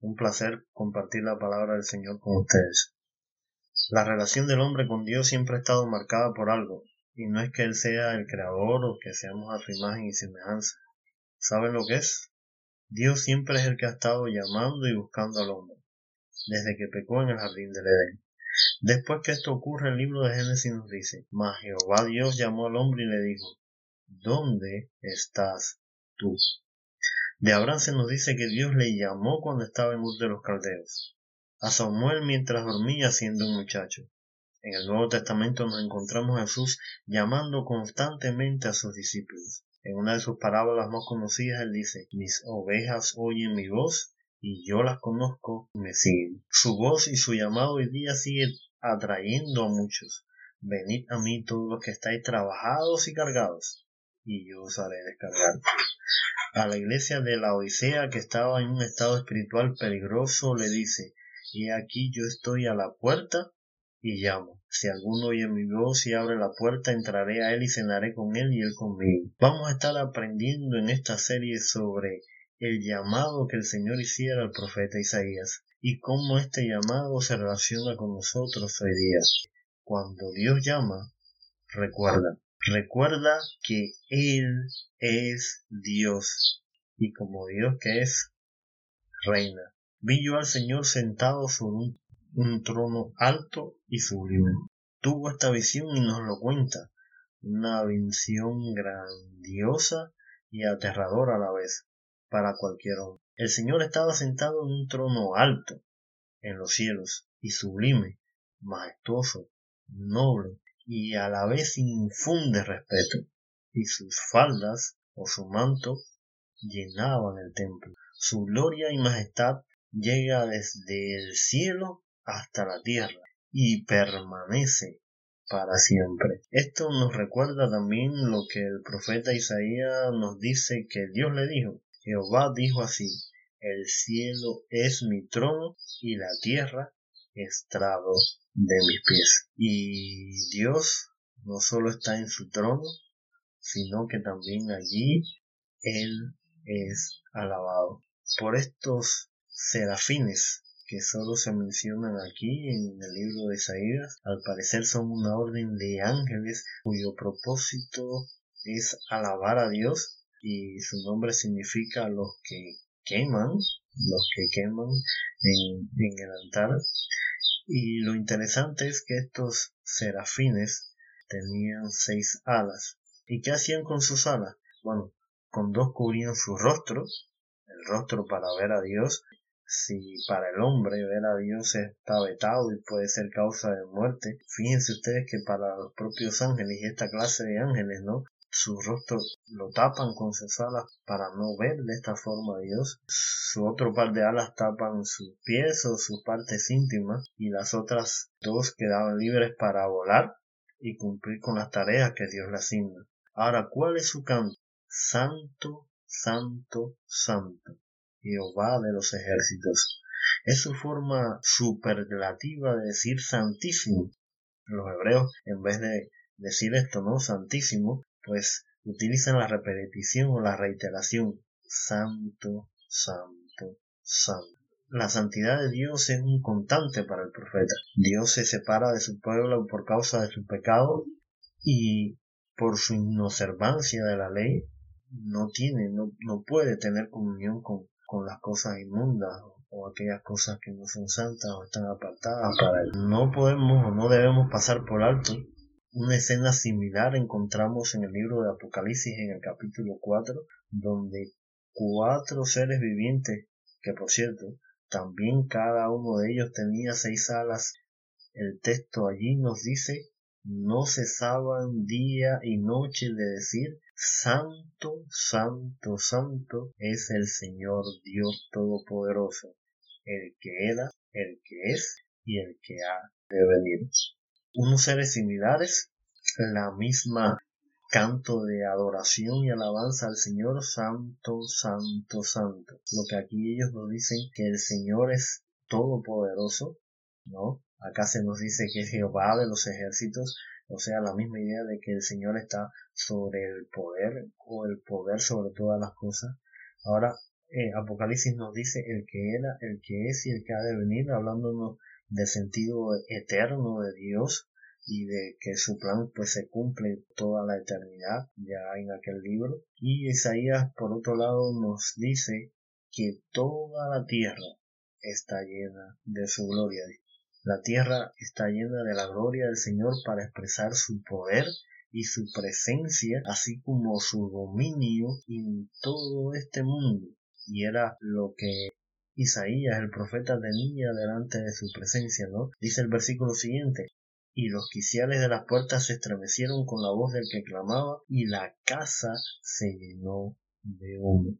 un placer compartir la palabra del Señor con ustedes. La relación del hombre con Dios siempre ha estado marcada por algo, y no es que Él sea el creador o que seamos a su imagen y semejanza. ¿Saben lo que es? Dios siempre es el que ha estado llamando y buscando al hombre, desde que pecó en el jardín del Edén. Después que esto ocurre, el libro de Génesis nos dice, Mas Jehová Dios llamó al hombre y le dijo, ¿Dónde estás tú? De Abraham se nos dice que Dios le llamó cuando estaba en Ur de los Caldeos, a Samuel mientras dormía siendo un muchacho. En el Nuevo Testamento nos encontramos a Jesús llamando constantemente a sus discípulos. En una de sus parábolas más conocidas él dice, mis ovejas oyen mi voz y yo las conozco y me siguen. Su voz y su llamado hoy día sigue atrayendo a muchos. Venid a mí todos los que estáis trabajados y cargados, y yo os haré descargar. A la iglesia de la Odisea que estaba en un estado espiritual peligroso le dice, y aquí yo estoy a la puerta y llamo. Si alguno oye mi voz y abre la puerta, entraré a él y cenaré con él y él conmigo. Vamos a estar aprendiendo en esta serie sobre el llamado que el Señor hiciera al profeta Isaías y cómo este llamado se relaciona con nosotros hoy día. Cuando Dios llama, recuerda, recuerda que Él es Dios y como Dios que es, reina. Vi yo al Señor sentado sobre un, trono alto y sublime. Tuvo esta visión y nos lo cuenta, una visión grandiosa y aterradora a la vez para cualquier hombre. El Señor estaba sentado en un trono alto en los cielos y sublime, majestuoso, noble y a la vez infunde respeto, y sus faldas o su manto llenaban el templo. Su gloria y majestad llega desde el cielo hasta la tierra y permanece para siempre. Esto nos recuerda también lo que el profeta Isaías nos dice que Dios le dijo. Jehová dijo así, el cielo es mi trono y la tierra estrado de mis pies. Y Dios no solo está en su trono, sino que también allí Él es alabado. Por estos serafines que solo se mencionan aquí en el libro de Isaías, al parecer son una orden de ángeles cuyo propósito es alabar a Dios y su nombre significa los que queman, los que queman en, en el altar. Y lo interesante es que estos serafines tenían seis alas. ¿Y qué hacían con sus alas? Bueno, con dos cubrían su rostro, el rostro para ver a Dios. Si para el hombre ver a Dios está vetado y puede ser causa de muerte, fíjense ustedes que para los propios ángeles y esta clase de ángeles, ¿no? Su rostro lo tapan con sus alas para no ver de esta forma a Dios. Su otro par de alas tapan sus pies o sus partes íntimas y las otras dos quedaban libres para volar y cumplir con las tareas que Dios le asigna. Ahora, ¿cuál es su canto? Santo, santo, santo. Jehová de los ejércitos. Es su forma superlativa de decir santísimo. Los hebreos, en vez de decir esto, ¿no? Santísimo, pues utilizan la repetición o la reiteración. Santo, santo, santo. La santidad de Dios es un constante para el profeta. Dios se separa de su pueblo por causa de su pecado y por su inobservancia de la ley no tiene, no, no puede tener comunión con, con las cosas inmundas o aquellas cosas que no son santas o están apartadas para él. No podemos o no debemos pasar por alto una escena similar encontramos en el libro de Apocalipsis en el capítulo 4, donde cuatro seres vivientes, que por cierto, también cada uno de ellos tenía seis alas. El texto allí nos dice, no cesaban día y noche de decir, Santo, Santo, Santo es el Señor Dios Todopoderoso. el que era, el que es y el que ha de venir. Unos seres similares, la misma canto de adoración y alabanza al Señor, santo, santo, santo. Lo que aquí ellos nos dicen que el Señor es todopoderoso, ¿no? Acá se nos dice que es Jehová de los ejércitos, o sea, la misma idea de que el Señor está sobre el poder o el poder sobre todas las cosas. Ahora, eh, Apocalipsis nos dice el que era, el que es y el que ha de venir, hablándonos del sentido eterno de Dios y de que su plan pues se cumple toda la eternidad ya en aquel libro. Y Isaías por otro lado nos dice que toda la tierra está llena de su gloria. La tierra está llena de la gloria del Señor para expresar su poder y su presencia, así como su dominio en todo este mundo. Y era lo que Isaías, el profeta, tenía delante de su presencia, ¿no? Dice el versículo siguiente, y los quiciales de las puertas se estremecieron con la voz del que clamaba, y la casa se llenó de humo.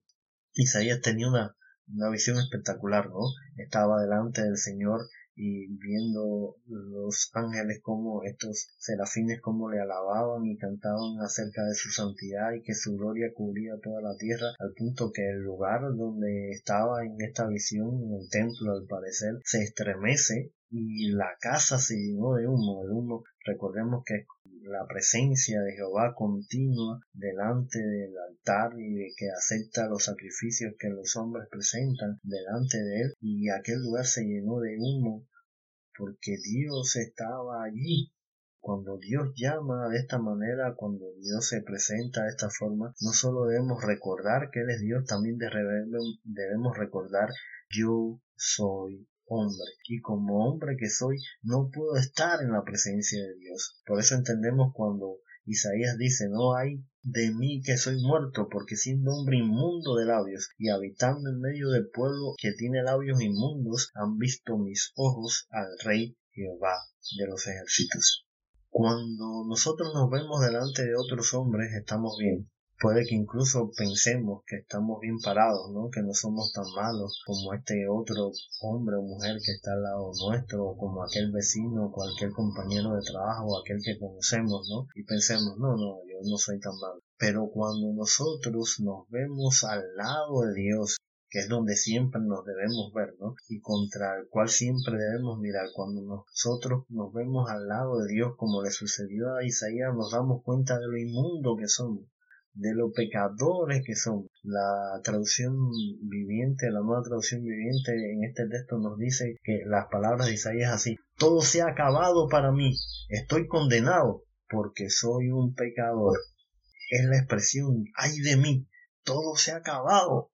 Isaías tenía una, una visión espectacular, ¿no? Estaba delante del Señor y viendo los ángeles como estos serafines como le alababan y cantaban acerca de su santidad y que su gloria cubría toda la tierra al punto que el lugar donde estaba en esta visión en el templo al parecer se estremece y la casa se llenó de humo el humo. Recordemos que la presencia de Jehová continua delante del altar y que acepta los sacrificios que los hombres presentan delante de él y aquel lugar se llenó de humo porque Dios estaba allí. Cuando Dios llama de esta manera, cuando Dios se presenta de esta forma, no solo debemos recordar que Él es Dios, también debemos recordar yo soy hombre y como hombre que soy no puedo estar en la presencia de Dios. Por eso entendemos cuando Isaías dice no hay de mí que soy muerto porque siendo hombre inmundo de labios y habitando en medio del pueblo que tiene labios inmundos han visto mis ojos al rey Jehová de los ejércitos. Cuando nosotros nos vemos delante de otros hombres estamos bien, puede que incluso pensemos que estamos bien parados, ¿no? Que no somos tan malos como este otro hombre o mujer que está al lado nuestro, o como aquel vecino, o cualquier compañero de trabajo, o aquel que conocemos, ¿no? Y pensemos, no, no, yo no soy tan malo. Pero cuando nosotros nos vemos al lado de Dios, que es donde siempre nos debemos ver, ¿no? Y contra el cual siempre debemos mirar. Cuando nosotros nos vemos al lado de Dios, como le sucedió a Isaías, nos damos cuenta de lo inmundo que somos de los pecadores que son. La traducción viviente, la nueva traducción viviente en este texto nos dice que las palabras de Isaías así, todo se ha acabado para mí, estoy condenado porque soy un pecador. Es la expresión, ay de mí, todo se ha acabado.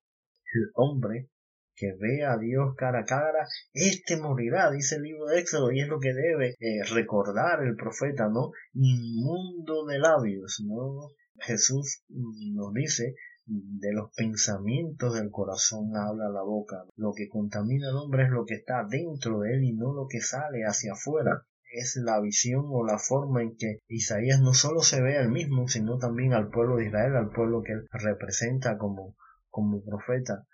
El hombre que ve a Dios cara a cara, este morirá, dice el libro de Éxodo, y es lo que debe eh, recordar el profeta, ¿no? Inmundo de labios, ¿no? Jesús nos dice de los pensamientos del corazón habla la boca. Lo que contamina al hombre es lo que está dentro de él y no lo que sale hacia afuera. Es la visión o la forma en que Isaías no solo se ve a él mismo, sino también al pueblo de Israel, al pueblo que él representa como, como profeta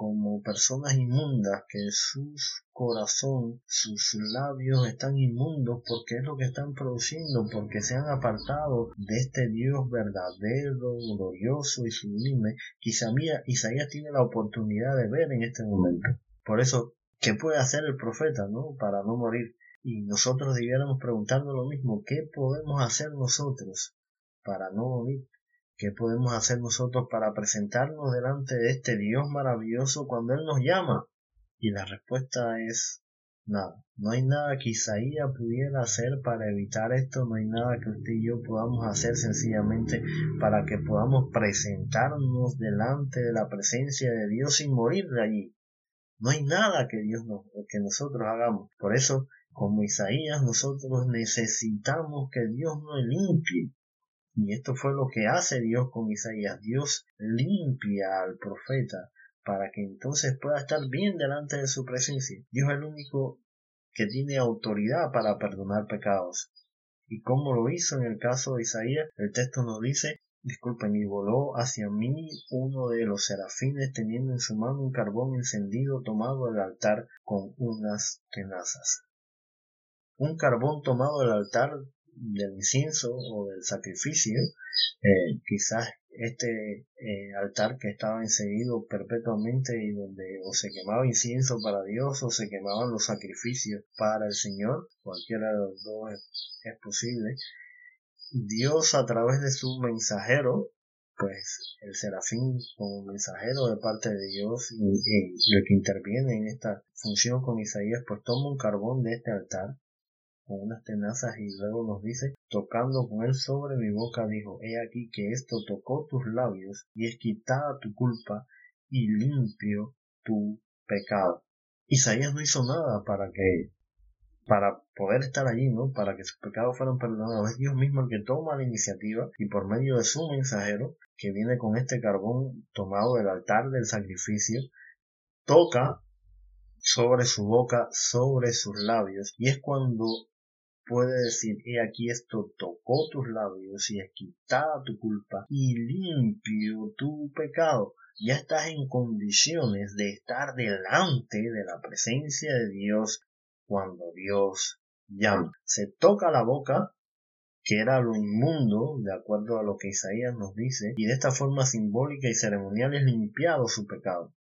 como personas inmundas, que su corazón, sus labios están inmundos porque es lo que están produciendo, porque se han apartado de este Dios verdadero, glorioso y sublime, que Isaías tiene la oportunidad de ver en este momento. Por eso, ¿qué puede hacer el profeta, no? Para no morir. Y nosotros debiéramos preguntarnos lo mismo, ¿qué podemos hacer nosotros para no morir? ¿Qué podemos hacer nosotros para presentarnos delante de este Dios maravilloso cuando Él nos llama? Y la respuesta es nada. No hay nada que Isaías pudiera hacer para evitar esto, no hay nada que usted y yo podamos hacer sencillamente para que podamos presentarnos delante de la presencia de Dios sin morir de allí. No hay nada que Dios nos, que nosotros hagamos. Por eso, como Isaías, nosotros necesitamos que Dios nos limpie y esto fue lo que hace Dios con Isaías. Dios limpia al profeta para que entonces pueda estar bien delante de su presencia. Dios es el único que tiene autoridad para perdonar pecados. Y como lo hizo en el caso de Isaías, el texto nos dice disculpen, y voló hacia mí uno de los serafines teniendo en su mano un carbón encendido tomado del altar con unas tenazas. Un carbón tomado del altar del incienso o del sacrificio, eh, quizás este eh, altar que estaba encendido perpetuamente y donde o se quemaba incienso para Dios o se quemaban los sacrificios para el Señor, cualquiera de los dos es posible, Dios a través de su mensajero, pues el serafín como mensajero de parte de Dios y, el que interviene en esta función con Isaías, pues toma un carbón de este altar con unas tenazas y luego nos dice, tocando con él sobre mi boca, dijo, he aquí que esto tocó tus labios y es quitada tu culpa y limpio tu pecado. Isaías no hizo nada para que para poder estar allí, ¿no? Para que sus pecados fueran perdonados. Es Dios mismo el que toma la iniciativa y por medio de su mensajero, que viene con este carbón tomado del altar del sacrificio, toca sobre su boca, sobre sus labios, y es cuando puede decir, he aquí esto tocó tus labios y es quitada tu culpa y limpio tu pecado. Ya estás en condiciones de estar delante de la presencia de Dios cuando Dios llama. Se toca la boca, que era lo inmundo, de acuerdo a lo que Isaías nos dice, y de esta forma simbólica y ceremonial es limpiado su pecado.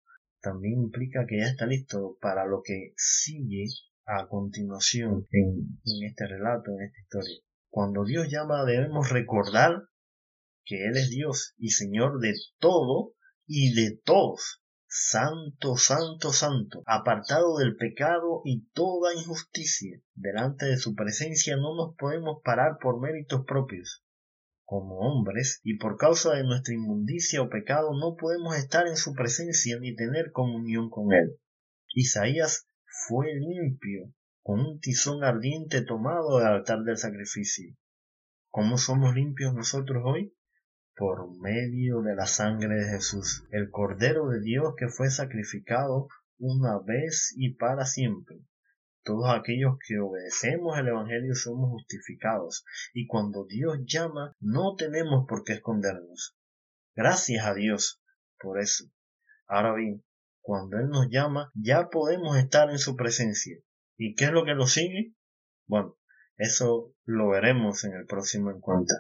También implica que ya está listo para lo que sigue a continuación en, en este relato, en esta historia. Cuando Dios llama debemos recordar que Él es Dios y Señor de todo y de todos Santo, santo, santo, apartado del pecado y toda injusticia. Delante de su presencia no nos podemos parar por méritos propios. Como hombres, y por causa de nuestra inmundicia o pecado, no podemos estar en su presencia ni tener comunión con él. Isaías fue limpio con un tizón ardiente tomado del altar del sacrificio. ¿Cómo somos limpios nosotros hoy? por medio de la sangre de Jesús, el Cordero de Dios que fue sacrificado una vez y para siempre. Todos aquellos que obedecemos el Evangelio somos justificados y cuando Dios llama no tenemos por qué escondernos. Gracias a Dios por eso. Ahora bien, cuando Él nos llama ya podemos estar en su presencia. ¿Y qué es lo que lo sigue? Bueno, eso lo veremos en el próximo encuentro.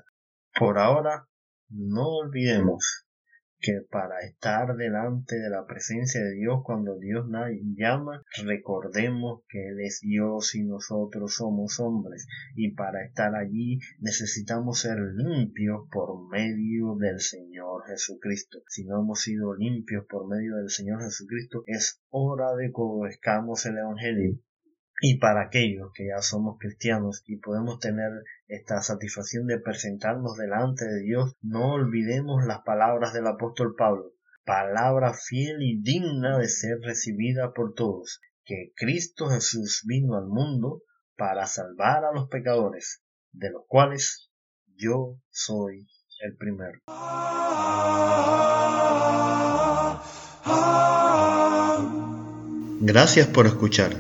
Por ahora, no olvidemos que para estar delante de la presencia de Dios cuando Dios llama, recordemos que Él es Dios y nosotros somos hombres y para estar allí necesitamos ser limpios por medio del Señor Jesucristo. Si no hemos sido limpios por medio del Señor Jesucristo, es hora de que obedezcamos el Evangelio y para aquellos que ya somos cristianos y podemos tener esta satisfacción de presentarnos delante de Dios, no olvidemos las palabras del apóstol Pablo, palabra fiel y digna de ser recibida por todos, que Cristo Jesús vino al mundo para salvar a los pecadores, de los cuales yo soy el primero. Gracias por escuchar.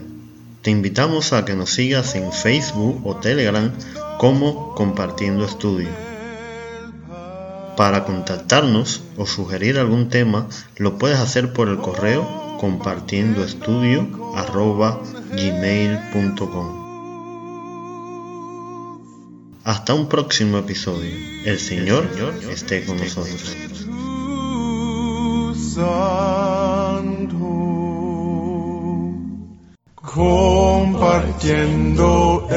Te invitamos a que nos sigas en Facebook o Telegram como Compartiendo Estudio. Para contactarnos o sugerir algún tema, lo puedes hacer por el correo compartiendoestudio.gmail.com Hasta un próximo episodio. El Señor esté con nosotros. compartiendo